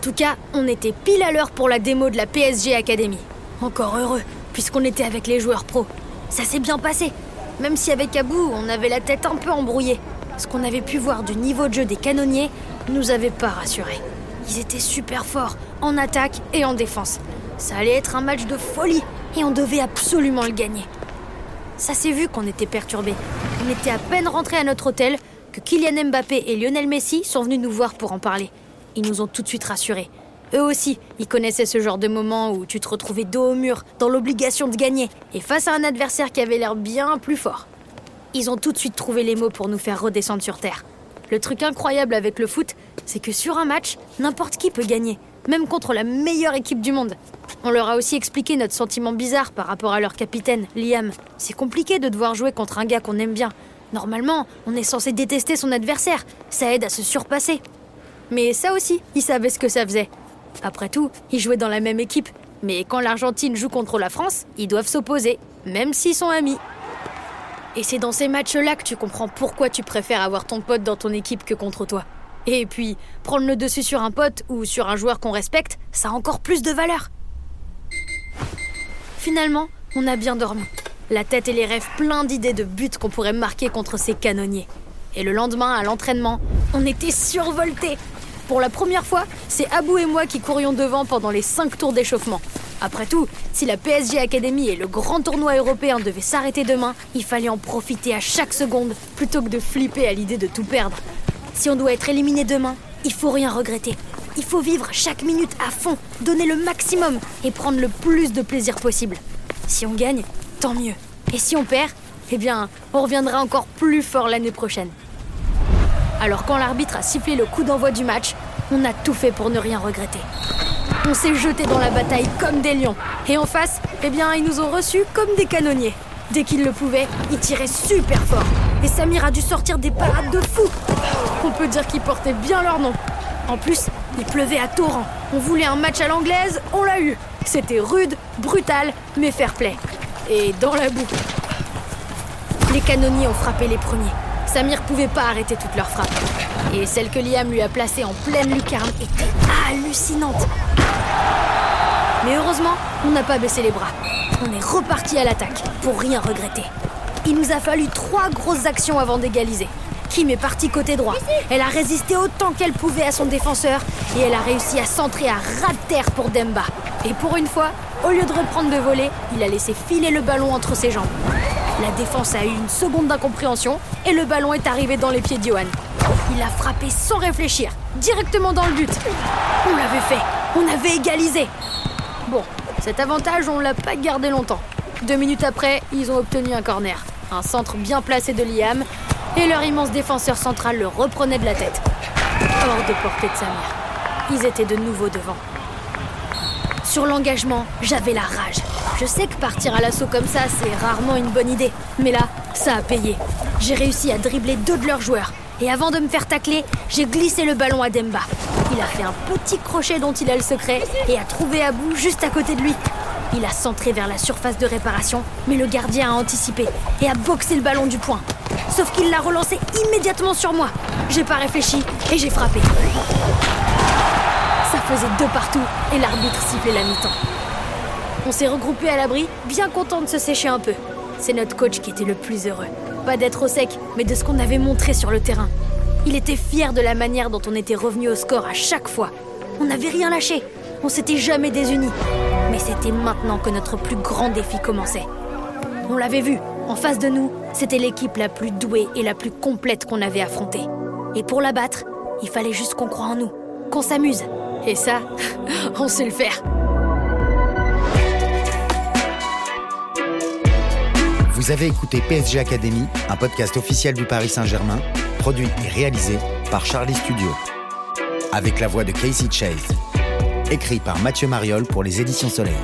tout cas, on était pile à l'heure pour la démo de la PSG Academy. Encore heureux, puisqu'on était avec les joueurs pros. Ça s'est bien passé, même si avec Abou, on avait la tête un peu embrouillée. Ce qu'on avait pu voir du niveau de jeu des canonniers nous avait pas rassurés. Ils étaient super forts, en attaque et en défense. Ça allait être un match de folie, et on devait absolument le gagner. Ça s'est vu qu'on était perturbés. On était à peine rentrés à notre hôtel que Kylian Mbappé et Lionel Messi sont venus nous voir pour en parler. Ils nous ont tout de suite rassurés. Eux aussi, ils connaissaient ce genre de moment où tu te retrouvais dos au mur, dans l'obligation de gagner, et face à un adversaire qui avait l'air bien plus fort. Ils ont tout de suite trouvé les mots pour nous faire redescendre sur Terre. Le truc incroyable avec le foot, c'est que sur un match, n'importe qui peut gagner, même contre la meilleure équipe du monde. On leur a aussi expliqué notre sentiment bizarre par rapport à leur capitaine, Liam. C'est compliqué de devoir jouer contre un gars qu'on aime bien. Normalement, on est censé détester son adversaire. Ça aide à se surpasser. Mais ça aussi, ils savaient ce que ça faisait. Après tout, ils jouaient dans la même équipe. Mais quand l'Argentine joue contre la France, ils doivent s'opposer, même s'ils sont amis. Et c'est dans ces matchs-là que tu comprends pourquoi tu préfères avoir ton pote dans ton équipe que contre toi. Et puis, prendre le dessus sur un pote ou sur un joueur qu'on respecte, ça a encore plus de valeur. Finalement, on a bien dormi. La tête et les rêves pleins d'idées de buts qu'on pourrait marquer contre ces canonniers. Et le lendemain, à l'entraînement, on était survoltés. Pour la première fois, c'est Abou et moi qui courions devant pendant les 5 tours d'échauffement. Après tout, si la PSG Academy et le grand tournoi européen devaient s'arrêter demain, il fallait en profiter à chaque seconde plutôt que de flipper à l'idée de tout perdre. Si on doit être éliminé demain, il faut rien regretter. Il faut vivre chaque minute à fond, donner le maximum et prendre le plus de plaisir possible. Si on gagne, tant mieux. Et si on perd, eh bien, on reviendra encore plus fort l'année prochaine. Alors quand l'arbitre a sifflé le coup d'envoi du match, on a tout fait pour ne rien regretter. On s'est jeté dans la bataille comme des lions. Et en face, eh bien, ils nous ont reçus comme des canonniers. Dès qu'ils le pouvaient, ils tiraient super fort. Et Samir a dû sortir des parades de fou. On peut dire qu'ils portaient bien leur nom. En plus, il pleuvait à torrent. On voulait un match à l'anglaise, on l'a eu. C'était rude, brutal, mais fair play. Et dans la boue. Les canonniers ont frappé les premiers. Samir pouvait pas arrêter toutes leurs frappes. Et celle que Liam lui a placée en pleine lucarne était hallucinante. Mais heureusement, on n'a pas baissé les bras. On est reparti à l'attaque, pour rien regretter. Il nous a fallu trois grosses actions avant d'égaliser. Kim est partie côté droit. Elle a résisté autant qu'elle pouvait à son défenseur et elle a réussi à centrer à ras de terre pour Demba. Et pour une fois, au lieu de reprendre de voler, il a laissé filer le ballon entre ses jambes. La défense a eu une seconde d'incompréhension et le ballon est arrivé dans les pieds d'Johan. Il a frappé sans réfléchir, directement dans le but. On l'avait fait, on avait égalisé. Bon, cet avantage, on l'a pas gardé longtemps. Deux minutes après, ils ont obtenu un corner. Un centre bien placé de Liam, et leur immense défenseur central le reprenait de la tête. Hors de portée de sa mère. Ils étaient de nouveau devant. Sur l'engagement, j'avais la rage. Je sais que partir à l'assaut comme ça, c'est rarement une bonne idée. Mais là, ça a payé. J'ai réussi à dribbler deux de leurs joueurs. Et avant de me faire tacler, j'ai glissé le ballon à Demba. Il a fait un petit crochet dont il a le secret et a trouvé à bout juste à côté de lui. Il a centré vers la surface de réparation, mais le gardien a anticipé et a boxé le ballon du poing. Sauf qu'il l'a relancé immédiatement sur moi. J'ai pas réfléchi et j'ai frappé. Ça faisait deux partout et l'arbitre sifflait la mi-temps. On s'est regroupés à l'abri, bien content de se sécher un peu. C'est notre coach qui était le plus heureux. Pas d'être au sec, mais de ce qu'on avait montré sur le terrain. Il était fier de la manière dont on était revenu au score à chaque fois. On n'avait rien lâché. On s'était jamais désunis. Mais c'était maintenant que notre plus grand défi commençait. On l'avait vu, en face de nous, c'était l'équipe la plus douée et la plus complète qu'on avait affrontée. Et pour la battre, il fallait juste qu'on croie en nous, qu'on s'amuse. Et ça, on sait le faire. Vous avez écouté PSG Academy, un podcast officiel du Paris Saint-Germain, produit et réalisé par Charlie Studio. Avec la voix de Casey Chase. Écrit par Mathieu Mariol pour les éditions Soleil.